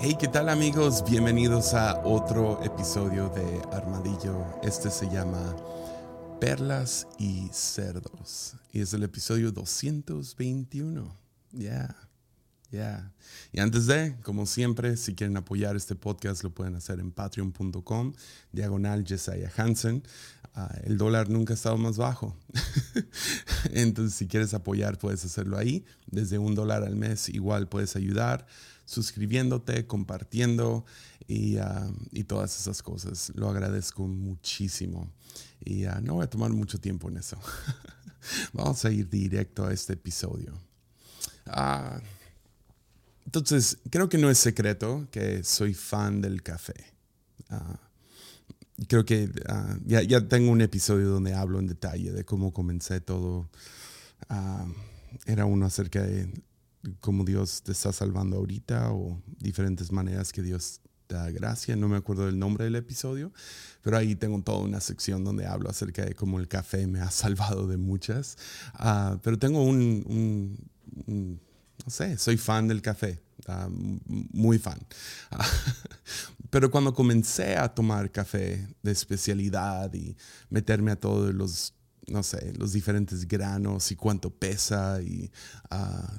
Hey, ¿qué tal amigos? Bienvenidos a otro episodio de Armadillo. Este se llama Perlas y Cerdos y es el episodio 221. Ya, ya. Y antes de, como siempre, si quieren apoyar este podcast lo pueden hacer en patreon.com, diagonal Jesiah Hansen. Ah, el dólar nunca ha estado más bajo. Entonces, si quieres apoyar, puedes hacerlo ahí. Desde un dólar al mes, igual puedes ayudar suscribiéndote, compartiendo ah, y, todas esas cosas. Lo agradezco muchísimo. Y ah, no voy a tomar mucho tiempo en eso. Vamos a ir directo a este episodio. Ah, entonces, creo que no es secreto que soy fan del café. creo que ya, ya, tengo un episodio donde hablo en detalle de cómo comencé todo. era uno acerca de cómo Dios te está salvando ahorita o diferentes maneras que Dios te da gracia. No me acuerdo del nombre del episodio, pero ahí tengo toda una sección donde hablo acerca de cómo el café me ha salvado de muchas. Ah, pero tengo un, no sé, soy fan del café, ah, muy fan. pero cuando comencé a tomar café de especialidad y meterme a todos los no sé, los diferentes granos y cuánto pesa y ah,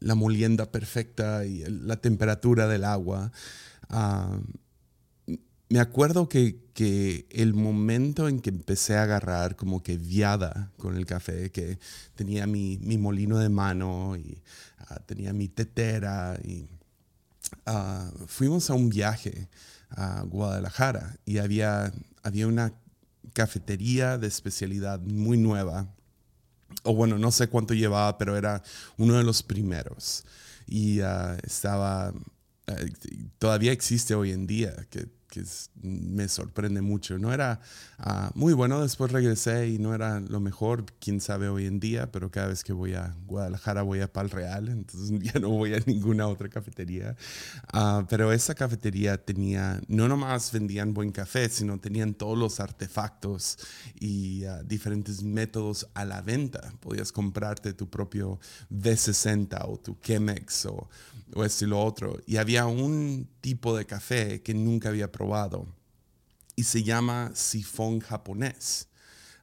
la molienda perfecta y la temperatura del agua. Ah, me acuerdo que, el momento en que empecé a agarrar como que viada con el café, que tenía mi, molino de mano y ah, tenía mi tetera y fuimos a un viaje a Guadalajara y había, había una cafetería de especialidad muy nueva. O bueno, no sé cuánto llevaba, pero era uno de los primeros. Y ah, estaba, eh, todavía existe hoy en día, que que me sorprende mucho. No era ah, muy bueno, después regresé y no era lo mejor, quién sabe hoy en día, pero cada vez que voy a Guadalajara voy a Pal Real, entonces ya no voy a ninguna otra cafetería. Ah, pero esa cafetería tenía, no nomás vendían buen café, sino tenían todos los artefactos y ah, diferentes métodos a la venta. Podías comprarte tu propio V60 o tu Chemex o, o esto y lo otro. Y había un tipo de café que nunca había probado y se llama sifón japonés.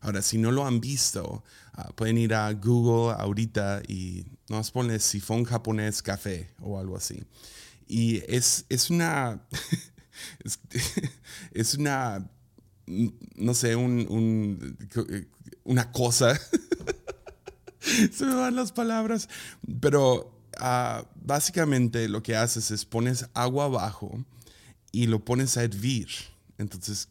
Ahora, si no lo han visto, ah, pueden ir a Google ahorita y nos pone sifón japonés café o algo así. Y es, es una, es, una, no sé, un, una cosa. se me van las palabras, pero Ah, básicamente lo que haces es pones agua abajo y lo pones a hervir. Entonces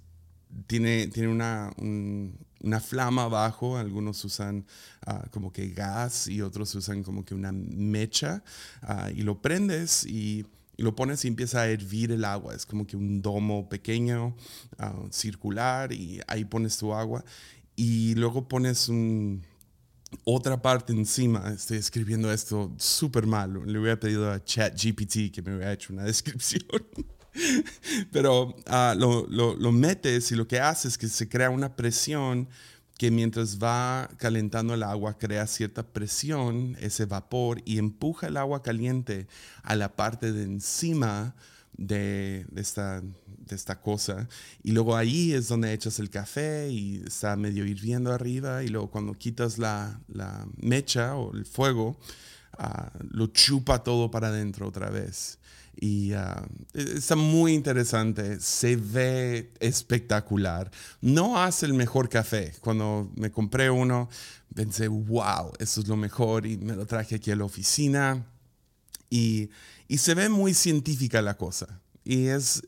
tiene, tiene una, una flama abajo, algunos usan ah, como que gas y otros usan como que una mecha ah, y lo prendes y, y, lo pones y empieza a hervir el agua. Es como que un domo pequeño, circular y ahí pones tu agua y luego pones un otra parte encima, estoy escribiendo esto súper mal. Le hubiera pedido a ChatGPT que me hubiera hecho una descripción. Pero ah, lo, lo, metes y lo que hace es que se crea una presión que mientras va calentando el agua crea cierta presión, ese vapor, y empuja el agua caliente a la parte de encima de, esta, de esta cosa. Y luego ahí es donde echas el café y está medio hirviendo arriba. Y luego cuando quitas la, la mecha o el fuego, ah, lo chupa todo para adentro otra vez. Y e, está muy interesante, se ve espectacular. No hace el mejor café. Cuando me compré uno, pensé, wow, eso es lo mejor. Y me lo traje aquí a la oficina. Y, y se ve muy científica la cosa. Y es,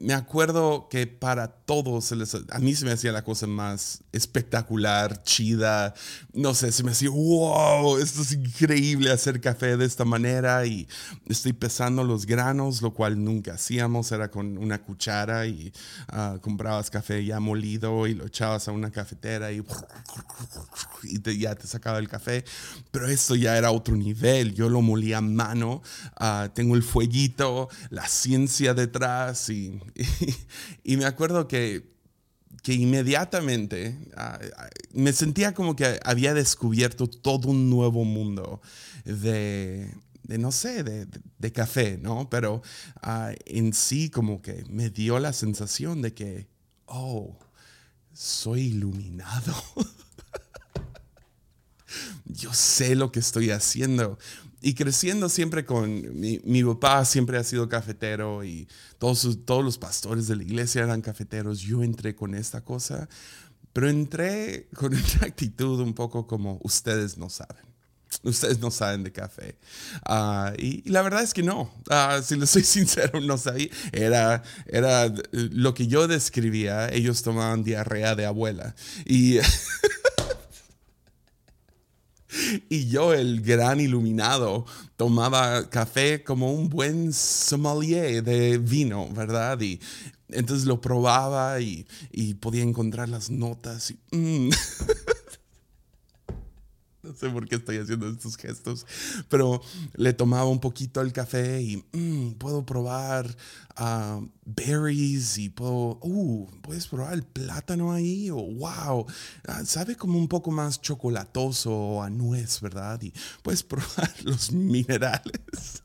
me acuerdo que para todos, a mí se me hacía la cosa más espectacular, chida, no sé, se me hacía, wow, esto es increíble hacer café de esta manera y estoy pesando los granos, lo cual nunca hacíamos, era con una cuchara y ah, comprabas café ya molido y lo echabas a una cafetera y, ya te sacaba el café, pero esto ya era otro nivel, yo lo molía a mano, ah, tengo el fueguito, la ciencia detrás y y, me acuerdo que, que inmediatamente ah, ah, me sentía como que había descubierto todo un nuevo mundo de, no sé, de, café, ¿no? Pero ah, en sí como que me dio la sensación de que, oh, soy iluminado. Yo sé lo que estoy haciendo. Y creciendo siempre con mi, papá siempre ha sido cafetero y todos, todos los pastores de la iglesia eran cafeteros. Yo entré con esta cosa, pero entré con una actitud un poco como ustedes no saben. Ustedes no saben de café. Ah, y, la verdad es que no. Ah, si les soy sincero, no sabía. Era, era lo que yo describía. Ellos tomaban diarrea de abuela. Y. y yo, el gran iluminado, tomaba café como un buen sommelier de vino, ¿verdad? Y entonces lo probaba y, podía encontrar las notas. Y, mm. no sé por qué estoy haciendo estos gestos, pero le tomaba un poquito el café y mm, puedo probar uh, berries y puedo, uh, puedes probar el plátano ahí, o wow, ah, sabe como un poco más chocolatoso o a nuez, ¿verdad? Y puedes probar los minerales.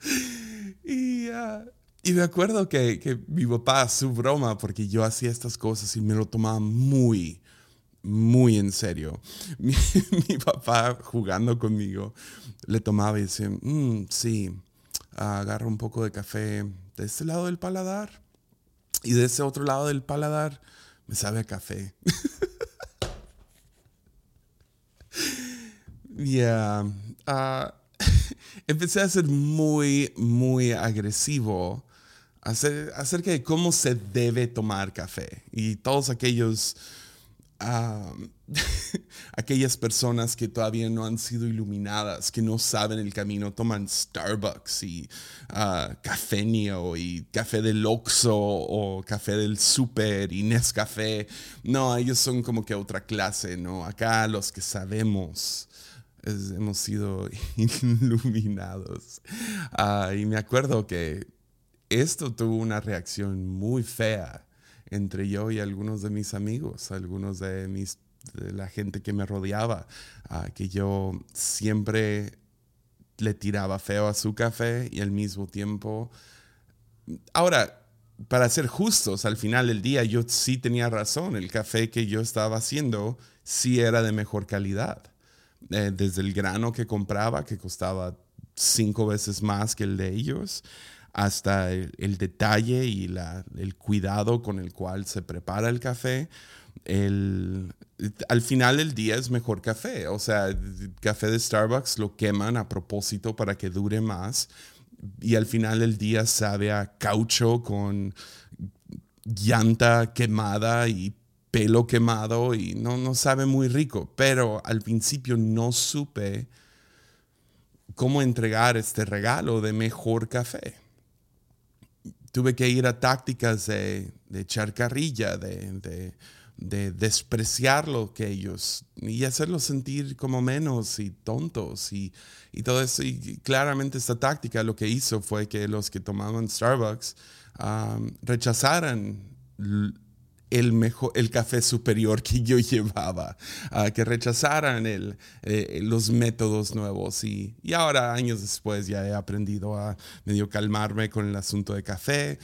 y, uh, y me acuerdo que, que mi papá, su broma, porque yo hacía estas cosas y me lo tomaba muy, muy en serio. Mi, papá jugando conmigo le tomaba y decía, mm, sí, agarra un poco de café de este lado del paladar y de ese otro lado del paladar me sabe a café. Ya, ah, empecé a ser muy, muy agresivo acerca de cómo se debe tomar café y todos aquellos aquellas personas que todavía no han sido iluminadas, que no saben el camino, toman Starbucks y uh, y café del Oxxo o café del Super y Nescafé. No, ellos son como que otra clase, ¿no? Acá los que sabemos hemos sido iluminados. Ah, y me acuerdo que esto tuvo una reacción muy fea entre yo y algunos de mis amigos, algunos de, mis, la gente que me rodeaba, ah, que yo siempre le tiraba feo a su café y al mismo tiempo... Ahora, para ser justos, al final del día yo sí tenía razón, el café que yo estaba haciendo sí era de mejor calidad. Eh, desde el grano que compraba, que costaba cinco veces más que el de ellos, hasta el, detalle y el cuidado con el cual se prepara el café. al final del día es mejor café. O sea, el café de Starbucks lo queman a propósito para que dure más. Y al final del día sabe a caucho con llanta quemada y pelo quemado y no, no sabe muy rico. Pero al principio no supe cómo entregar este regalo de mejor café tuve que ir a tácticas de, echar carrilla, de, despreciar lo que ellos y hacerlos sentir como menos y tontos y, todo eso. Y claramente esta táctica lo que hizo fue que los que tomaban Starbucks rechazaran el, mejor, el café superior que yo llevaba, que rechazaran el, eh, los métodos nuevos. Y, y, ahora, años después, ya he aprendido a medio calmarme con el asunto de café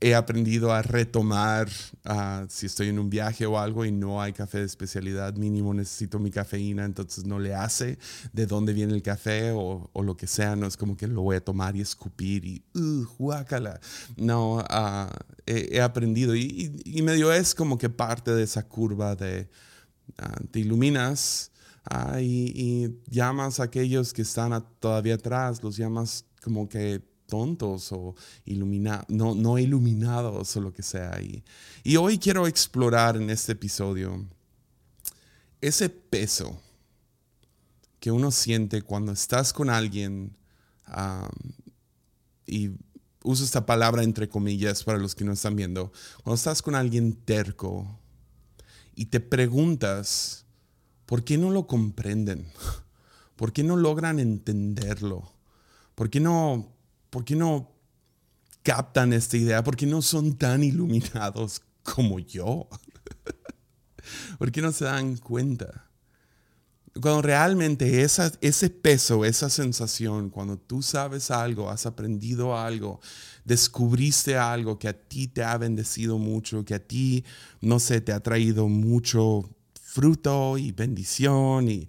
he aprendido a retomar, ah, si estoy en un viaje o algo y no hay café de especialidad, mínimo necesito mi cafeína, entonces no le hace de dónde viene el café o, lo que sea, no es como que lo voy a tomar y escupir y, uh, guácala. No, ah, he, aprendido y, medio es como que parte de esa curva de ah, te iluminas. y, y, llamas a aquellos que están todavía atrás, los llamas como que tontos o ilumina no, no iluminados o lo que sea. Y, y hoy quiero explorar en este episodio ese peso que uno siente cuando estás con alguien y uso esta palabra entre comillas para los que no están viendo, cuando estás con alguien terco y te preguntas, ¿por qué no lo comprenden? ¿Por qué no logran entenderlo? ¿Por qué no ¿Por qué no captan esta idea? ¿Por qué no son tan iluminados como yo? ¿Por qué no se dan cuenta? cuando realmente ese peso, esa sensación, cuando tú sabes algo, has aprendido algo, descubriste algo que a ti te ha bendecido mucho, que a ti, no sé, te ha traído mucho fruto y bendición y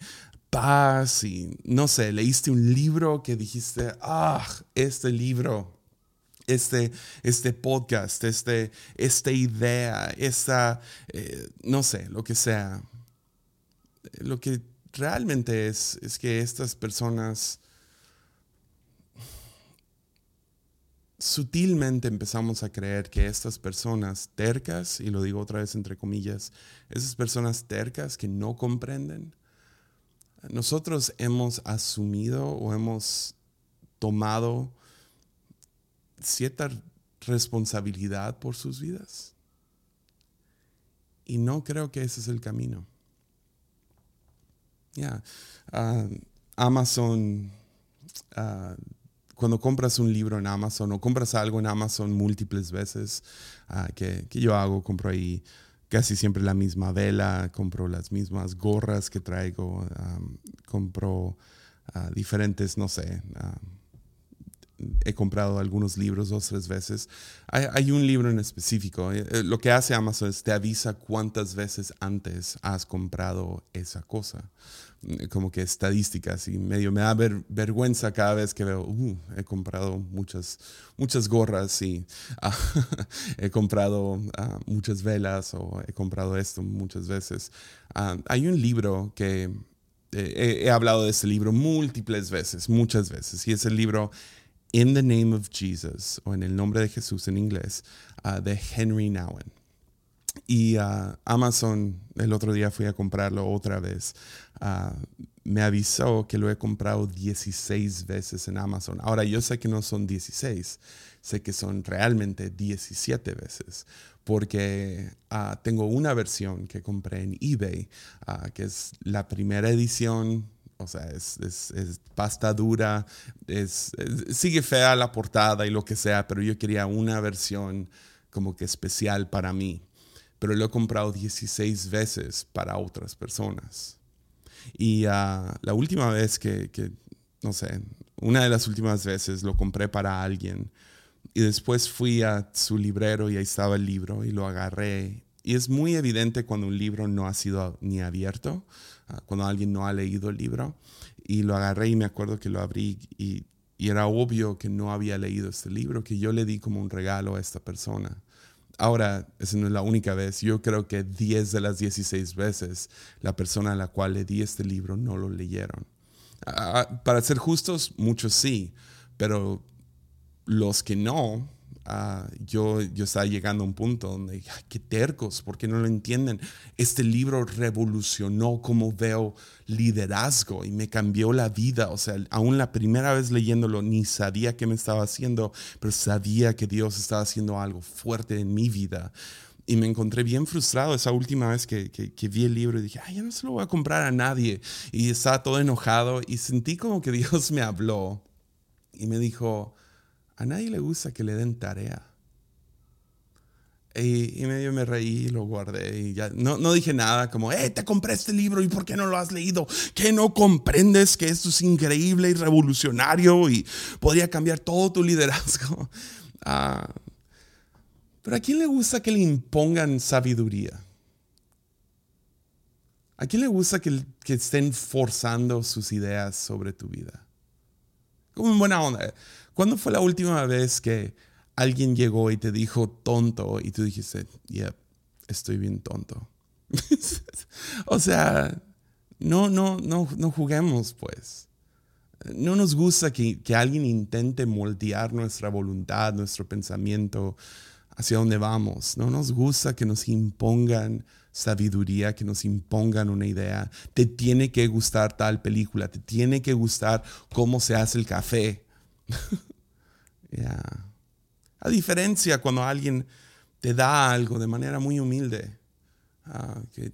paz y, no sé, leíste un libro que dijiste, ah, este libro este, este podcast, este, esta idea, esta, eh, no sé, lo que sea. Lo que realmente es, es que estas personas sutilmente empezamos a creer que estas personas tercas, y lo digo otra vez entre comillas, esas personas tercas que no comprenden, nosotros hemos asumido o hemos tomado cierta responsabilidad por sus vidas. Y no creo que ese es el camino. Ya, ah, Amazon, ah, cuando compras un libro en Amazon o compras algo en Amazon múltiples veces, ah, que, yo hago, compro ahí casi siempre la misma vela, compro las mismas gorras que traigo, compro diferentes, no sé, he comprado algunos libros dos, tres veces. Hay, un libro en específico. Eh, eh, lo que hace Amazon es te avisa cuántas veces antes has comprado esa cosa. Mm, como que estadísticas y medio me da vergüenza cada vez que veo, uh, he comprado muchas, muchas gorras y ah, he comprado ah, muchas velas o he comprado esto muchas veces. Ah, hay un libro que eh, he, hablado de ese libro múltiples veces, muchas veces, y es el libro In the Name of Jesus, o en el nombre de Jesús en inglés, uh, de Henry Nowen. Y uh, Amazon, el otro día fui a comprarlo otra vez. Uh, me avisó que lo he comprado 16 veces en Amazon. Ahora, yo sé que no son 16, sé que son realmente 17 veces, porque tengo una versión que compré en eBay, que es la primera edición o sea, es, pasta dura, es, sigue fea la portada y lo que sea, pero yo quería una versión como que especial para mí. Pero lo he comprado 16 veces para otras personas. Y ah, la última vez que, que, no sé, una de las últimas veces lo compré para alguien y después fui a su librero y ahí estaba el libro y lo agarré. Y es muy evidente cuando un libro no ha sido ni abierto cuando alguien no ha leído el libro. Y lo agarré y me acuerdo que lo abrí y, era obvio que no había leído este libro, que yo le di como un regalo a esta persona. Ahora, esa no es la única vez. Yo creo que 10 de las 16 veces la persona a la cual le di este libro no lo leyeron. Ah, para ser justos, muchos sí, pero los que no, Ah, yo, yo estaba llegando a un punto donde, qué tercos, porque no lo entienden. Este libro revolucionó cómo veo liderazgo y me cambió la vida. O sea, aún la primera vez leyéndolo ni sabía qué me estaba haciendo, pero sabía que Dios estaba haciendo algo fuerte en mi vida. Y me encontré bien frustrado esa última vez que, que, vi el libro y dije, ay, ya no se lo voy a comprar a nadie. Y estaba todo enojado y sentí como que Dios me habló y me dijo, a nadie le gusta que le den tarea. Y, medio me reí, lo guardé y ya no, no dije nada como, eh, te compré este libro y ¿por qué no lo has leído? ¿Que no comprendes que esto es increíble y revolucionario y podría cambiar todo tu liderazgo? Ah, pero ¿a quién le gusta que le impongan sabiduría? ¿A quién le gusta que, que estén forzando sus ideas sobre tu vida? Como en buena onda. ¿Cuándo fue la última vez que alguien llegó y te dijo tonto y tú dijiste, yeah, estoy bien tonto? o sea, no, no, no, no juguemos pues. No nos gusta que, que, alguien intente moldear nuestra voluntad, nuestro pensamiento hacia dónde vamos. No nos gusta que nos impongan sabiduría, que nos impongan una idea. Te tiene que gustar tal película, te tiene que gustar cómo se hace el café. A diferencia cuando alguien te da algo de manera muy humilde, ah, que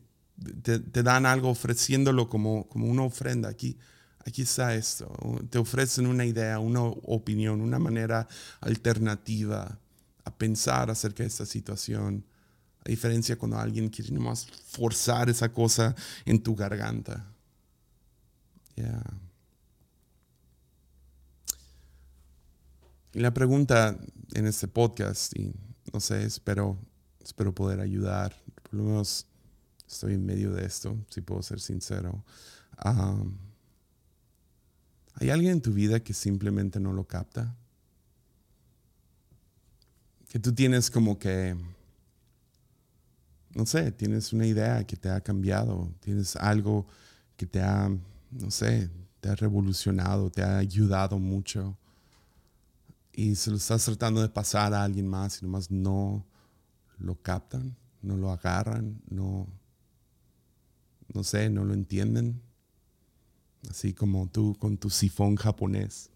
te, dan algo ofreciéndolo como, como una ofrenda. Aquí, aquí está esto. Te ofrecen una idea, una opinión, una manera alternativa a pensar acerca de esta situación. A diferencia cuando alguien quiere nomás forzar esa cosa en tu garganta. Yeah. Y la pregunta en este podcast, y no sé, espero, espero poder ayudar, por lo menos estoy en medio de esto, si puedo ser sincero. ¿Hay alguien en tu vida que simplemente no lo capta? Que tú tienes como que, no sé, tienes una idea que te ha cambiado, tienes algo que te ha, no sé, te ha revolucionado, te ha ayudado mucho y se lo estás tratando de pasar a alguien más y nomás no lo captan, no lo agarran, no, no sé, no lo entienden. Así como tú con tu sifón japonés.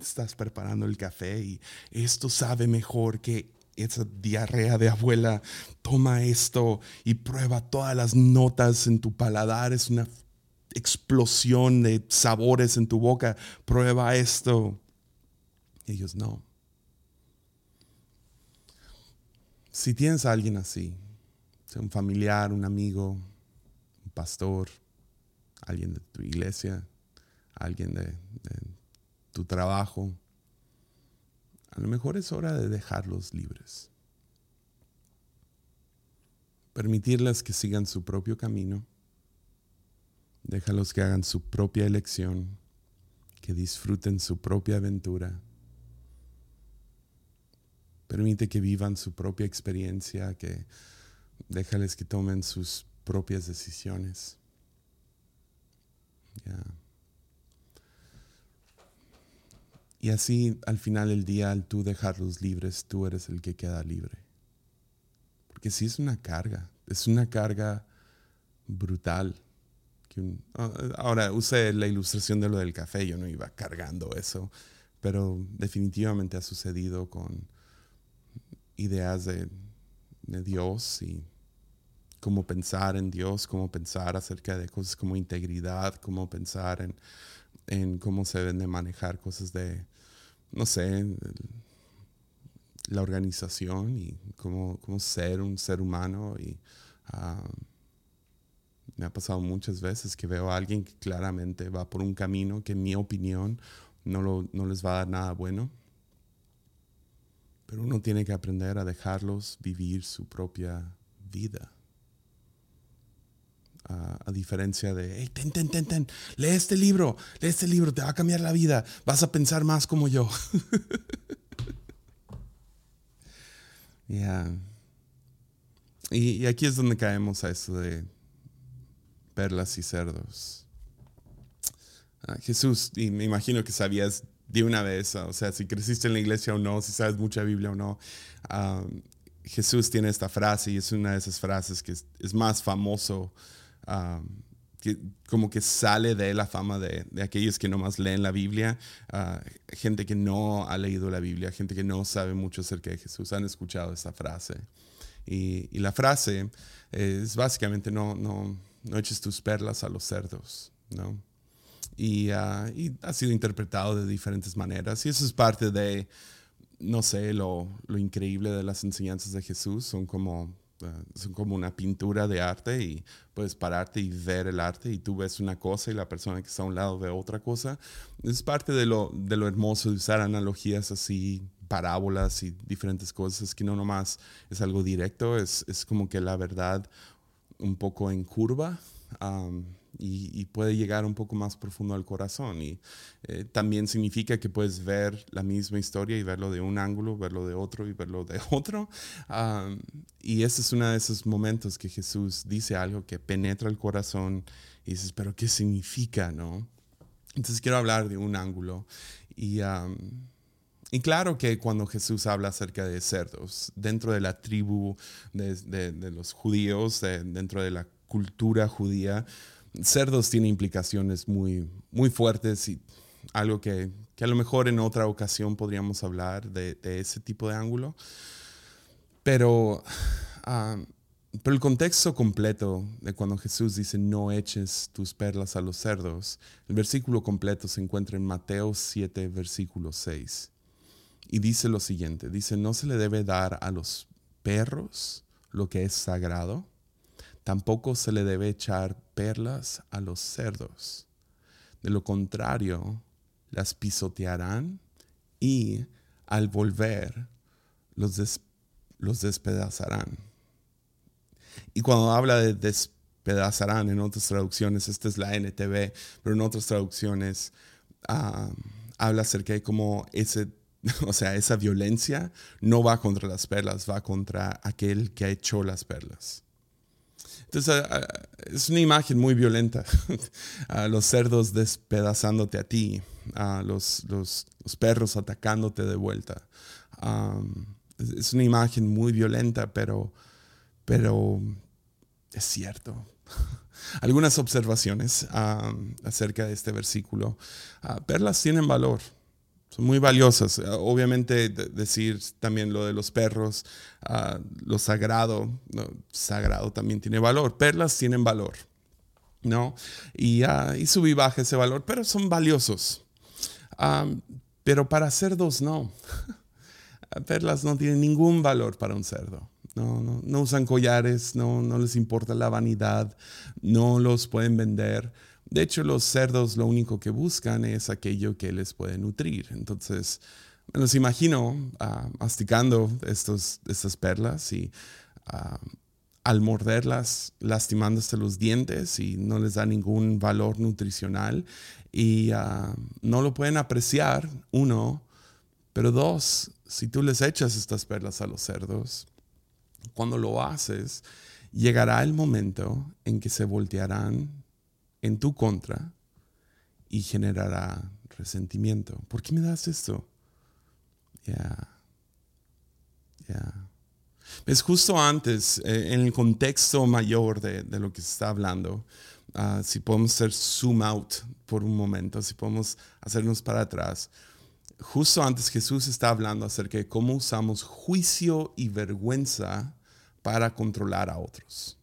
Estás preparando el café y esto sabe mejor que esa diarrea de abuela. Toma esto y prueba todas las notas en tu paladar. Es una explosión de sabores en tu boca. Prueba esto. Ellos no. Si tienes a alguien así, sea un familiar, un amigo, un pastor, alguien de tu iglesia, alguien de, tu trabajo, a lo mejor es hora de dejarlos libres. Permitirles que sigan su propio camino. Déjalos que hagan su propia elección, que disfruten su propia aventura. Permite que vivan su propia experiencia, que déjales que tomen sus propias decisiones. Y así al final del día, al tú dejarlos libres, tú eres el que queda libre. Porque sí es una carga, es una carga brutal. Ah, ahora, use la ilustración de lo del café, yo no iba cargando eso, pero definitivamente ha sucedido con ideas de, de Dios y cómo pensar en Dios, cómo pensar acerca de cosas como integridad, cómo pensar en, cómo se deben de manejar cosas de, no sé, la organización y cómo, ser un ser humano. Y ah, me ha pasado muchas veces que veo a alguien que claramente va por un camino que en mi opinión no, no les va a dar nada bueno. Pero uno tiene que aprender a dejarlos vivir su propia vida a, diferencia de, hey, ten, ten, ten, ten, lee este libro, lee este libro, te va a cambiar la vida, vas a pensar más como yo. y, aquí es donde caemos a eso de perlas y cerdos. Ah, Jesús, y me imagino que sabías de una vez, o sea, si creciste en la iglesia o no, si sabes mucha Biblia o no, ah, Jesús tiene esta frase y es una de esas frases que es, más famoso que como que sale de la fama de, aquellos que nomás leen la Biblia, gente que no ha leído la Biblia, gente que no sabe mucho acerca de Jesús, han escuchado esa frase. Y, la frase es básicamente no, no, no eches tus perlas a los cerdos, ¿no? Y, ah, y, ha sido interpretado de diferentes maneras. Y eso es parte de, no sé, lo, lo increíble de las enseñanzas de Jesús. Son como son como una pintura de arte y puedes pararte y ver el arte y tú ves una cosa y la persona que está a un lado ve otra cosa. Es parte de lo, de lo hermoso de usar analogías así, parábolas y diferentes cosas, que no nomás es algo directo, es, es como que la verdad un poco en curva y, puede llegar un poco más profundo al corazón. Y eh, también significa que puedes ver la misma historia y verlo de un ángulo, verlo de otro y verlo de otro. y ese es uno de esos momentos que Jesús dice algo que penetra el corazón y dices, pero ¿qué significa? no? Entonces quiero hablar de un ángulo. Y, y claro que cuando Jesús habla acerca de cerdos, dentro de la tribu de, de los judíos, dentro de la cultura judía, cerdos tiene implicaciones muy, muy fuertes y algo que, a lo mejor en otra ocasión podríamos hablar de, ese tipo de ángulo. Pero, ah, pero el contexto completo de cuando Jesús dice no eches tus perlas a los cerdos, el versículo completo se encuentra en Mateo 7, versículo 6. Y dice lo siguiente, dice, no se le debe dar a los perros lo que es sagrado, Tampoco se le debe echar perlas a los cerdos. De lo contrario, las pisotearán y al volver los, despedazarán. Y cuando habla de despedazarán en otras traducciones, esta es la NTV, pero en otras traducciones habla acerca de cómo ese, o sea, esa violencia no va contra las perlas, va contra aquel que ha hecho las perlas. Entonces, ah, ah, es una imagen muy violenta. a los cerdos despedazándote a ti, a los, los, perros atacándote de vuelta. es una imagen muy violenta, pero, pero es cierto. Algunas observaciones acerca de este versículo. perlas tienen valor son muy valiosas. Eh, obviamente decir también lo de los perros, ah, lo sagrado, sagrado también tiene valor. Perlas tienen valor, ¿no? Y, uh, y sub ese valor, pero son valiosos. pero para cerdos no. Perlas no tienen ningún valor para un cerdo. No, no, no usan collares, no, no les importa la vanidad, no los pueden vender. De hecho, los cerdos lo único que buscan es aquello que les puede nutrir. Entonces, me los imagino ah, masticando estos, estas perlas y ah, al morderlas, lastimándose los dientes y no les da ningún valor nutricional. Y ah, no lo pueden apreciar, uno, pero dos, si tú les echas estas perlas a los cerdos, cuando lo haces, llegará el momento en que se voltearán en tu contra y generará resentimiento. ¿Por qué me das esto? Ya. Ya. Es justo antes, eh, en el contexto mayor de, lo que se está hablando, ah, si podemos hacer zoom out por un momento, si podemos hacernos para atrás, justo antes Jesús está hablando acerca de cómo usamos juicio y vergüenza para controlar a otros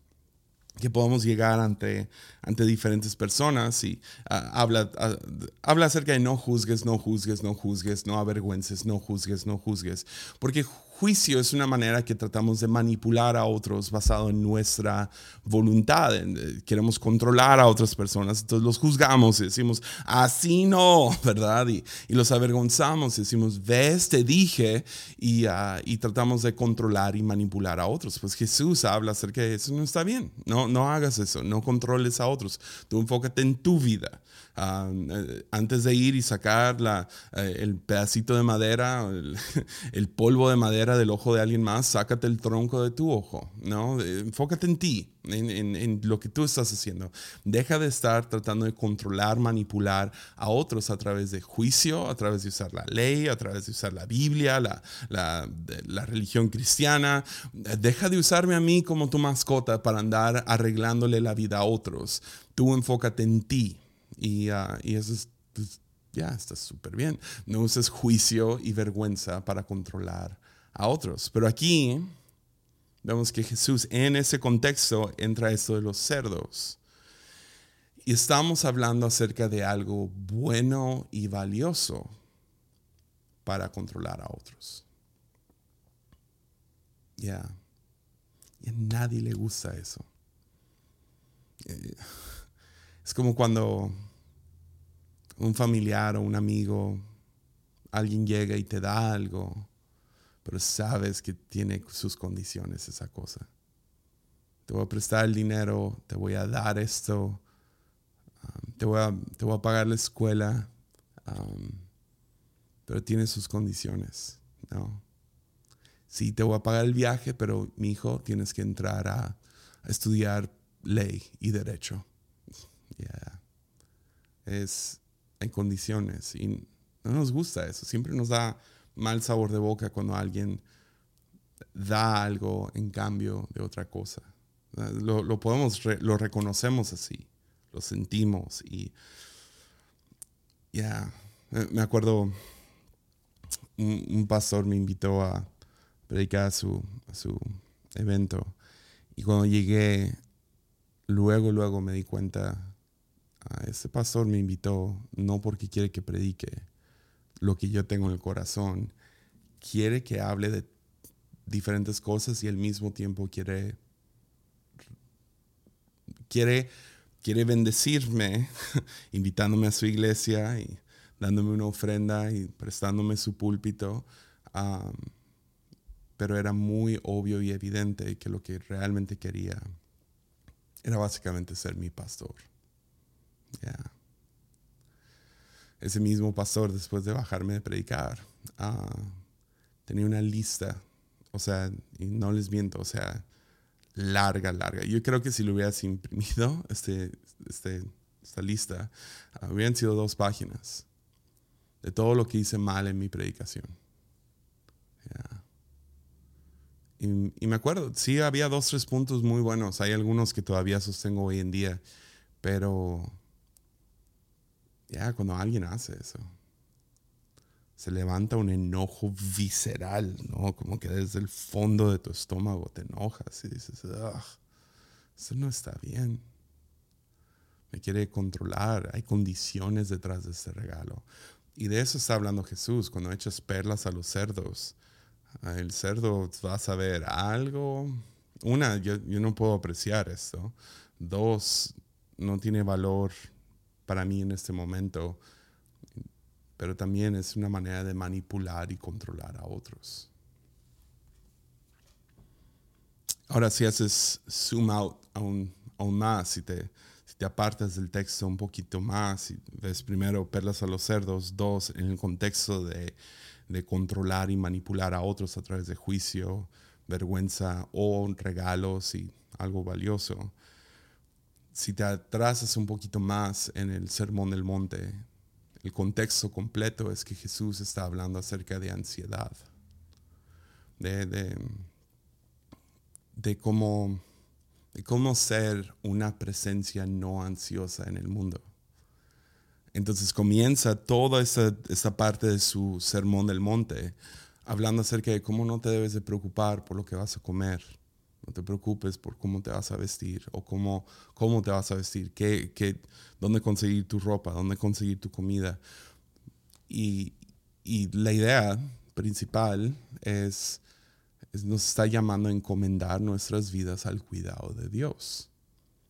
que podamos llegar ante, ante diferentes personas y ah, habla, ah, habla acerca de no juzgues, no juzgues, no juzgues, no avergüences, no juzgues, no juzgues. Porque juicio es una manera que tratamos de manipular a otros basado en nuestra voluntad. Eh, queremos controlar a otras personas, entonces los juzgamos y decimos, así no, ¿verdad? Y, los avergonzamos y decimos, ves, te dije, y, ah, y, tratamos de controlar y manipular a otros. Pues Jesús habla acerca de eso, no está bien, no, no hagas eso, no controles a otros, tú enfócate en tu vida. Eh, antes de ir y sacar la, eh, el pedacito de madera, el, polvo de madera del ojo de alguien más, sácate el tronco de tu ojo, ¿no? Enfócate en ti, en, en, lo que tú estás haciendo. Deja de estar tratando de controlar, manipular a otros a través de juicio, a través de usar la ley, a través de usar la Biblia, la, la, la religión cristiana. Deja de usarme a mí como tu mascota para andar arreglándole la vida a otros. Tú enfócate en ti. Y, uh, y eso es, pues, ya, está súper bien. No uses juicio y vergüenza para controlar a otros. Pero aquí vemos que Jesús en ese contexto entra esto de los cerdos. Y estamos hablando acerca de algo bueno y valioso para controlar a otros. Ya. Y a nadie le gusta eso. Eh, es como cuando un familiar o un amigo, alguien llega y te da algo, pero sabes que tiene sus condiciones esa cosa. Te voy a prestar el dinero, te voy a dar esto, um, te, voy a, te, voy a, pagar la escuela, um, pero tiene sus condiciones, ¿no? Sí, te voy a pagar el viaje, pero mi hijo tienes que entrar a, estudiar ley y derecho. Es, en condiciones y no nos gusta eso. Siempre nos da mal sabor de boca cuando alguien da algo en cambio de otra cosa. Lo, podemos, lo reconocemos así, lo sentimos y ya, me acuerdo un, pastor me invitó a predicar a su, a su evento y cuando llegué, luego, luego me di cuenta este pastor me invitó no porque quiere que predique lo que yo tengo en el corazón, quiere que hable de diferentes cosas y al mismo tiempo quiere, quiere quiere bendecirme, invitándome a su iglesia y dándome una ofrenda y prestándome su púlpito. pero era muy obvio y evidente que lo que realmente quería era básicamente ser mi pastor. Ese mismo pastor, después de bajarme de predicar, ah, tenía una lista, o sea, y no les miento, o sea, larga, larga. Yo creo que si lo hubieras imprimido, este, este, esta lista, uh, hubieran sido dos páginas de todo lo que hice mal en mi predicación. Y, y, me acuerdo, sí había dos, tres puntos muy buenos. Hay algunos que todavía sostengo hoy en día, pero ya cuando alguien hace eso, se levanta un enojo visceral, ¿no? Como que desde el fondo de tu estómago te enojas y dices, eso no está bien. Me quiere controlar, hay condiciones detrás de este regalo. Y de eso está hablando Jesús, cuando echas perlas a los cerdos. El cerdo va a saber algo. Una, yo, no puedo apreciar esto. Dos, no tiene valor para mí en este momento. Pero también es una manera de manipular y controlar a otros. Ahora, si haces zoom out aún, aún más, si te, te apartas del texto un poquito más y ves primero perlas a los cerdos, dos, en el contexto de, de controlar y manipular a otros a través de juicio, vergüenza o regalos y algo valioso. Si te atrasas un poquito más en el Sermón del Monte, el contexto completo es que Jesús está hablando acerca de ansiedad, de, de, de cómo cómo ser una presencia no ansiosa en el mundo. Entonces comienza toda esa, parte de su sermón del monte hablando acerca de cómo no te debes de preocupar por lo que vas a comer. No te preocupes por cómo te vas a vestir o cómo, cómo te vas a vestir, qué, qué, dónde conseguir tu ropa, dónde conseguir tu comida. Y, y la idea principal es nos está llamando a encomendar nuestras vidas al cuidado de Dios.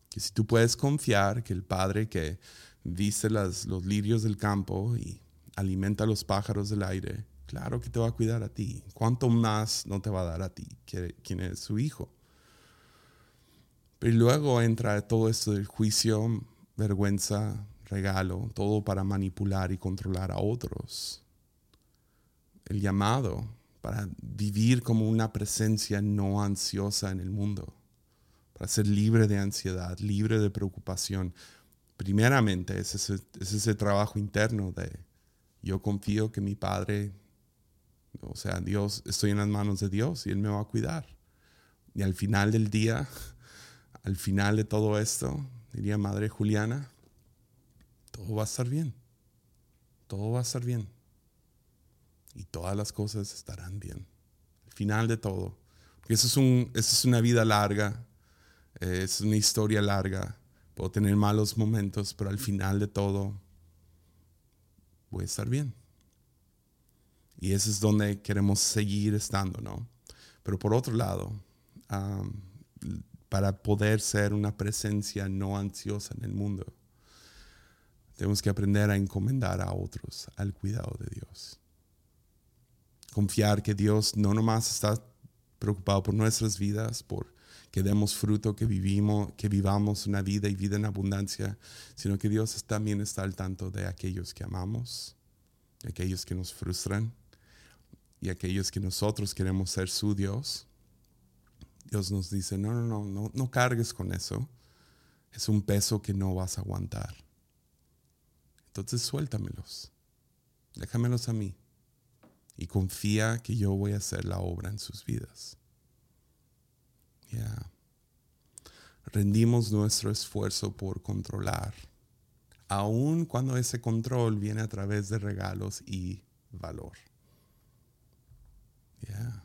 Que si tú puedes confiar que el Padre que viste los lirios del campo y alimenta los pájaros del aire, claro que te va a cuidar a ti. ¿Cuánto más no te va a dar a ti, quien es su hijo? Pero luego entra todo esto del juicio, vergüenza, regalo, todo para manipular y controlar a otros. El llamado para vivir como una presencia no ansiosa en el mundo, para ser libre de ansiedad, libre de preocupación. Primeramente es ese, es ese trabajo interno de yo confío que mi Padre, o sea, Dios, estoy en las manos de Dios y Él me va a cuidar. Y al final del día, al final de todo esto, diría Madre Juliana, todo va a estar bien, todo va a estar bien y todas las cosas estarán bien. Al final de todo. Porque eso es, un, eso es una vida larga, eh, es una historia larga. Puedo tener malos momentos, pero al final de todo voy a estar bien. Y eso es donde queremos seguir estando, ¿no? Pero por otro lado, para poder ser una presencia no ansiosa en el mundo, tenemos que aprender a encomendar a otros al cuidado de Dios. Confiar que Dios no nomás está preocupado por nuestras vidas, por que demos fruto, que vivimos, que vivamos una vida y vida en abundancia, sino que Dios también está al tanto de aquellos que amamos, de aquellos que nos frustran y aquellos que nosotros queremos ser su Dios. Dios nos dice, no, no, no, no, no cargues con eso. Es un peso que no vas a aguantar. Entonces suéltamelos. Déjamelos a mí y confía que yo voy a hacer la obra en sus vidas. Ya. Rendimos nuestro esfuerzo por controlar, aun cuando ese control viene a través de regalos y valor. Ya.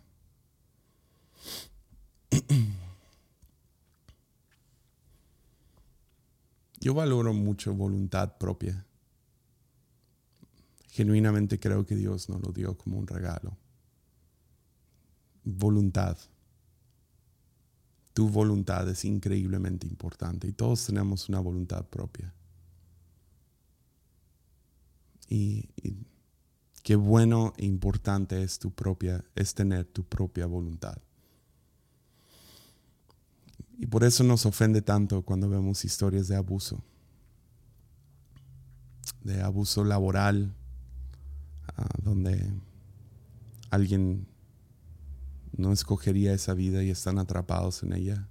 Yo valoro mucho voluntad propia genuinamente creo que Dios nos lo dio como un regalo. Voluntad. Tu voluntad es increíblemente importante y todos tenemos una voluntad propia. Y, qué bueno e importante es tu propia, es tener tu propia voluntad. Y por eso nos ofende tanto cuando vemos historias de abuso, de abuso laboral, ah, donde alguien no escogería esa vida y están atrapados en ella,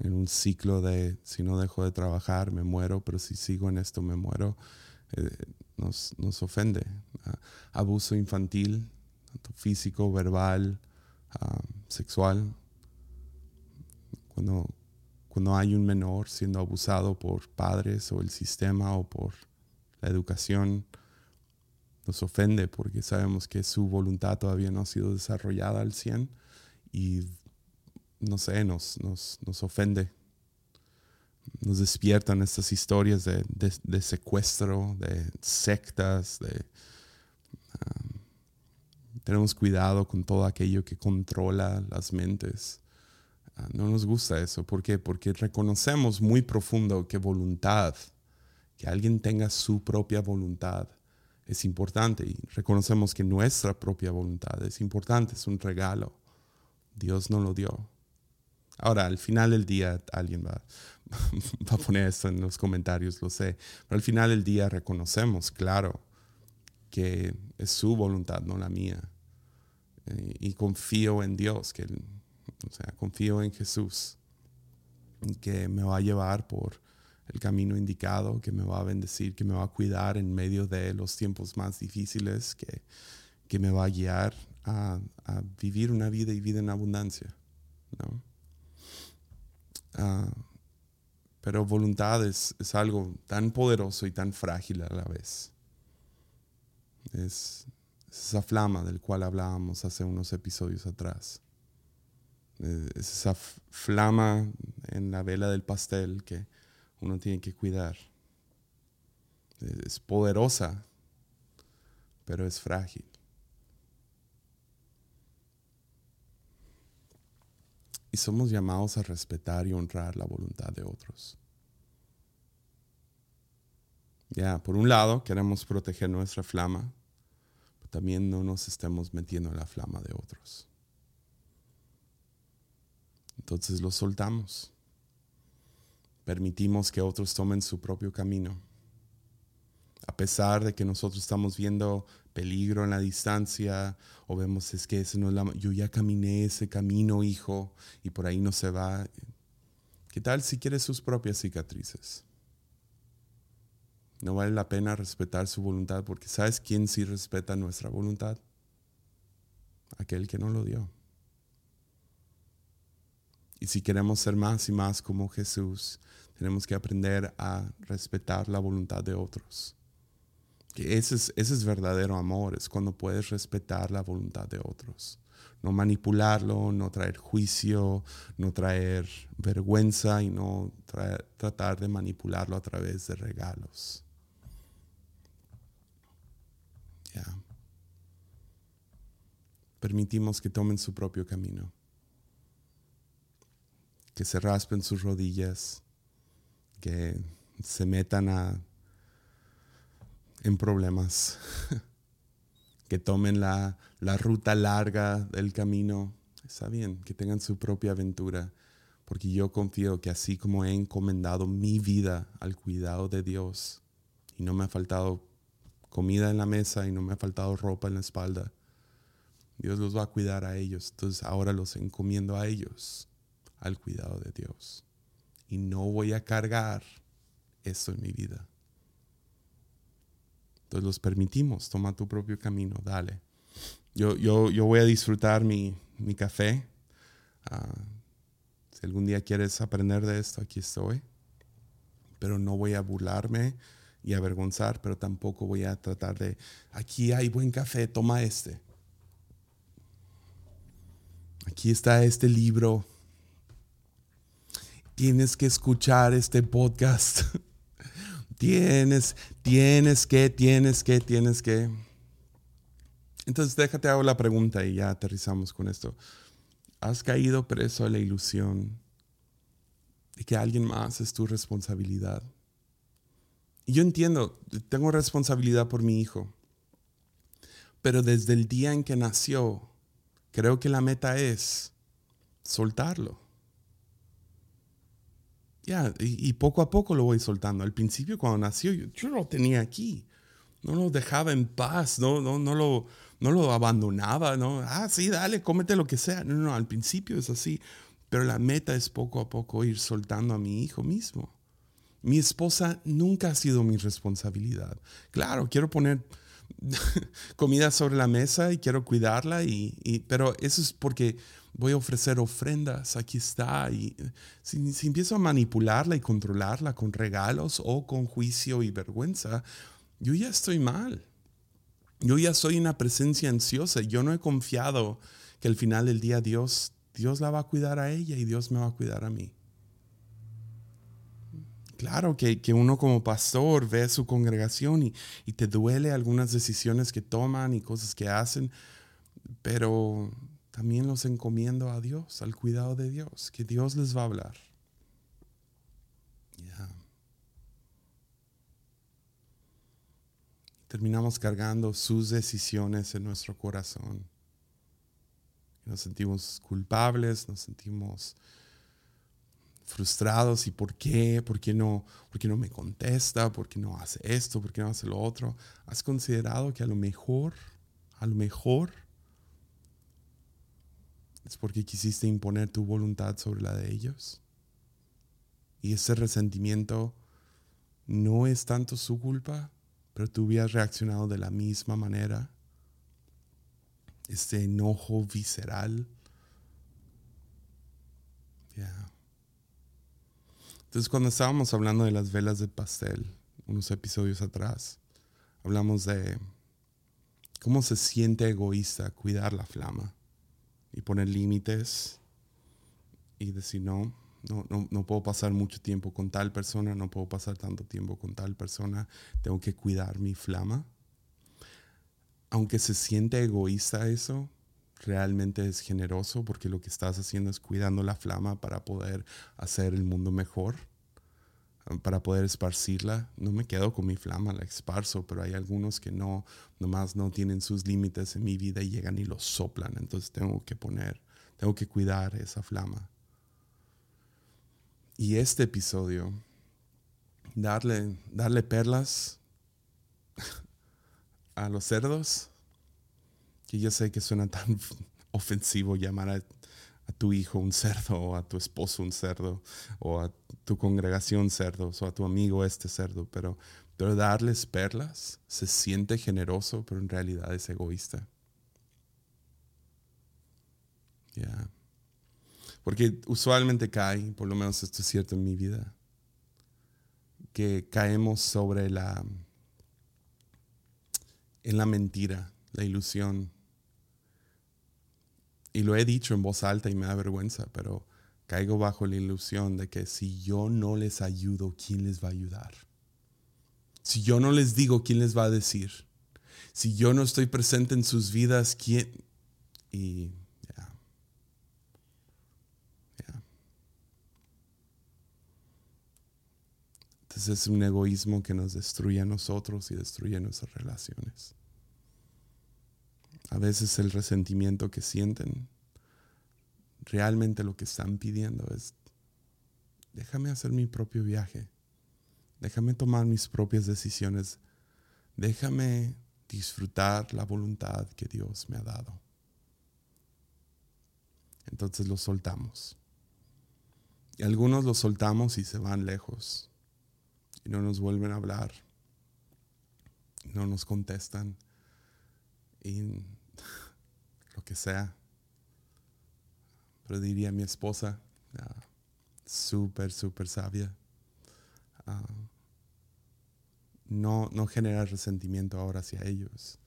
en un ciclo de si no dejo de trabajar me muero, pero si sigo en esto me muero, eh, nos, nos, ofende. Ah, abuso infantil, tanto físico, verbal, ah, sexual. Cuando, cuando hay un menor siendo abusado por padres o el sistema o por la educación, nos ofende porque sabemos que su voluntad todavía no ha sido desarrollada al 100 y no sé, nos, nos, nos ofende. Nos despiertan estas historias de, de, secuestro, de sectas, de... Um, tenemos cuidado con todo aquello que controla las mentes. No nos gusta eso. ¿Por qué? Porque reconocemos muy profundo que voluntad, que alguien tenga su propia voluntad, es importante y reconocemos que nuestra propia voluntad es importante, es un regalo. Dios nos lo dio. Ahora, al final del día, alguien va, va, a poner esto en los comentarios, lo sé, pero al final del día reconocemos, claro, que es su voluntad, no la mía. Y, y confío en Dios, que, o sea, confío en Jesús, que me va a llevar por el camino indicado, que me va a bendecir, que me va a cuidar en medio de los tiempos más difíciles, que, que me va a guiar a, vivir una vida y vida en abundancia. ¿no? Ah, pero voluntad es, algo tan poderoso y tan frágil a la vez. Es, esa flama del cual hablábamos hace unos episodios atrás. Es esa flama en la vela del pastel que uno tiene que cuidar. Es poderosa, pero es frágil. Y somos llamados a respetar y honrar la voluntad de otros. Ya, por un lado, queremos proteger nuestra flama, pero también no nos estemos metiendo en la flama de otros. Entonces lo soltamos permitimos que otros tomen su propio camino. A pesar de que nosotros estamos viendo peligro en la distancia o vemos es que ese no es la, yo ya caminé ese camino, hijo, y por ahí no se va. ¿Qué tal si quiere sus propias cicatrices? No vale la pena respetar su voluntad porque ¿sabes quién sí respeta nuestra voluntad? Aquel que no lo dio. Y si queremos ser más y más como Jesús, tenemos que aprender a respetar la voluntad de otros. Ese es, ese es verdadero amor, es cuando puedes respetar la voluntad de otros. No manipularlo, no traer juicio, no traer vergüenza y no tratar de manipularlo a través de regalos. Permitimos que tomen su propio camino que se raspen sus rodillas, que se metan a, en problemas, que tomen la, la ruta larga del camino. Está bien, que tengan su propia aventura, porque yo confío que así como he encomendado mi vida al cuidado de Dios, y no me ha faltado comida en la mesa y no me ha faltado ropa en la espalda, Dios los va a cuidar a ellos. Entonces ahora los encomiendo a ellos al cuidado de Dios. Y no voy a cargar esto en mi vida. Entonces los permitimos, toma tu propio camino, dale. Yo, yo, yo voy a disfrutar mi, mi café. Ah, si algún día quieres aprender de esto, aquí estoy. Pero no voy a burlarme y avergonzar, pero tampoco voy a tratar de, aquí hay buen café, toma este. Aquí está este libro, tienes que escuchar este podcast. tienes, tienes que, tienes que, tienes que. Entonces déjate hago la pregunta y ya aterrizamos con esto. has caído preso a la ilusión de que alguien más es tu responsabilidad. Y yo entiendo, tengo responsabilidad por mi hijo, pero desde el día en que nació, creo que la meta es soltarlo. Ya, y, poco a poco lo voy soltando. Al principio, cuando nació, yo, lo tenía aquí. No lo dejaba en paz, no, no, no, lo, no lo abandonaba, ¿no? Ah, sí, dale, cómete lo que sea. No, no, al principio es así. Pero la meta es poco a poco ir soltando a mi hijo mismo. Mi esposa nunca ha sido mi responsabilidad. Claro, quiero poner comida sobre la mesa y quiero cuidarla, y, pero eso es porque voy a ofrecer ofrendas, aquí está. Y si, si, empiezo a manipularla y controlarla con regalos o con juicio y vergüenza, yo ya estoy mal. Yo ya soy una presencia ansiosa. Yo no he confiado que al final del día Dios, Dios la va a cuidar a ella y Dios me va a cuidar a mí. Claro que, uno como pastor ve su congregación y, y te duele algunas decisiones que toman y cosas que hacen, pero también los encomiendo a Dios, al cuidado de Dios, que Dios les va a hablar. Terminamos cargando sus decisiones en nuestro corazón. Nos sentimos culpables, nos sentimos frustrados y por qué, por qué no, por qué no me contesta, por qué no hace esto, por qué no hace lo otro. ¿Has considerado que a lo mejor, a lo mejor es porque quisiste imponer tu voluntad sobre la de ellos? Y ese resentimiento no es tanto su culpa, pero tú hubieras reaccionado de la misma manera. Este enojo visceral. Entonces, cuando estábamos hablando de las velas de pastel, unos episodios atrás, hablamos de cómo se siente egoísta cuidar la flama y poner límites y decir no, no, no, no, puedo pasar mucho tiempo con tal persona, no puedo pasar tanto tiempo con tal persona, tengo que cuidar mi flama. Aunque se siente egoísta eso, realmente es generoso porque lo que estás haciendo es cuidando la flama para poder hacer el mundo mejor, para poder esparcirla. No me quedo con mi flama, la esparzo, pero hay algunos que no, nomás no tienen sus límites en mi vida y llegan y los soplan. Entonces tengo que poner, tengo que cuidar esa flama. Y este episodio, darle, darle perlas a los cerdos, que yo sé que suena tan ofensivo llamar a, tu hijo un cerdo o a tu esposo un cerdo o a tu congregación cerdos o a tu amigo este cerdo, pero, pero darles perlas se siente generoso, pero en realidad es egoísta. Ya. Porque usualmente cae, por lo menos esto es cierto en mi vida, que caemos sobre la en la mentira, la ilusión, y lo he dicho en voz alta y me da vergüenza, pero caigo bajo la ilusión de que si yo no les ayudo, ¿quién les va a ayudar? Si yo no les digo, ¿quién les va a decir? Si yo no estoy presente en sus vidas, ¿quién? Y ya. Entonces es un egoísmo que nos destruye a nosotros y destruye nuestras relaciones. A veces el resentimiento que sienten, realmente lo que están pidiendo es, déjame hacer mi propio viaje, déjame tomar mis propias decisiones, déjame disfrutar la voluntad que Dios me ha dado. Entonces lo soltamos. Y algunos lo soltamos y se van lejos. Y no nos vuelven a hablar, no nos contestan. Y que sea. Pero diría mi esposa, uh, súper, súper sabia. Ah, no, no genera resentimiento ahora hacia ellos.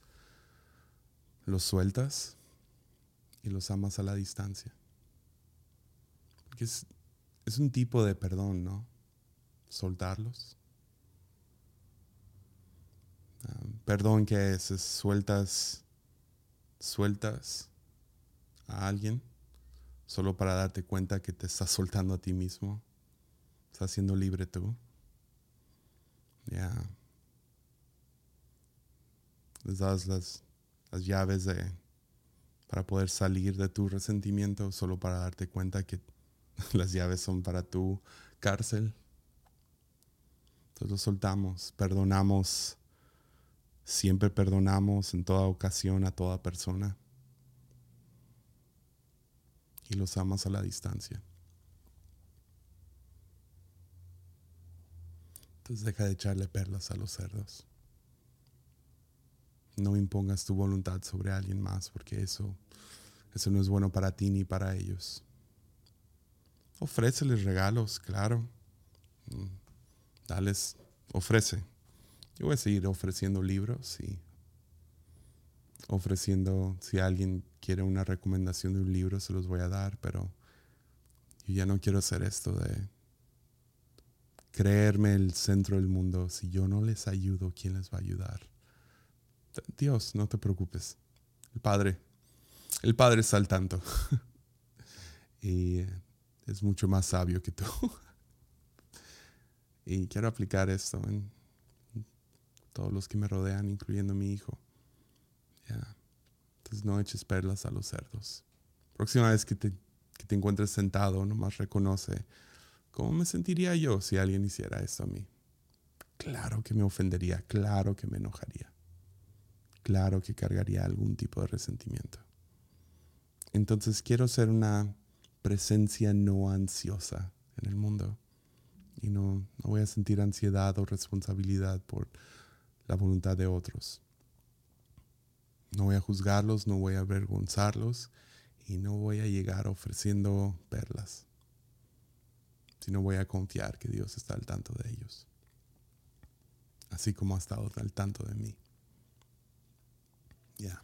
Los sueltas y los amas a la distancia. Porque es, es un tipo de perdón, ¿no? Soltarlos. Ah, perdón que es, sueltas sueltas a alguien, solo para darte cuenta que te estás soltando a ti mismo. Estás siendo libre tú. Ya. Les das las, las llaves de, para poder salir de tu resentimiento, solo para darte cuenta que las llaves son para tu cárcel. Entonces lo soltamos, perdonamos, siempre perdonamos en toda ocasión a toda persona y los amas a la distancia. Entonces deja de echarle perlas a los cerdos. No impongas tu voluntad sobre alguien más porque eso, eso no es bueno para ti ni para ellos. Ofréceles regalos, claro. Mm, dales, ofrece. Yo voy a seguir ofreciendo libros y ofreciendo, si alguien quiere una recomendación de un libro, se los voy a dar, pero yo ya no quiero hacer esto de creerme el centro del mundo. Si yo no les ayudo, ¿quién les va a ayudar? Dios, no te preocupes. El Padre, el Padre está al tanto. y es mucho más sabio que tú. y quiero aplicar esto en todos los que me rodean, incluyendo mi hijo. Entonces no eches perlas a los cerdos. Próxima vez que te, que te encuentres sentado, nomás reconoce, ¿cómo me sentiría yo si alguien hiciera esto a mí? Claro que me ofendería, claro que me enojaría, claro que cargaría algún tipo de resentimiento. Entonces quiero ser una presencia no ansiosa en el mundo y no, no voy a sentir ansiedad o responsabilidad por la voluntad de otros. No voy a juzgarlos, no voy a avergonzarlos y no voy a llegar ofreciendo perlas, sino voy a confiar que Dios está al tanto de ellos, así como ha estado al tanto de mí. Ya.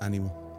Ánimo.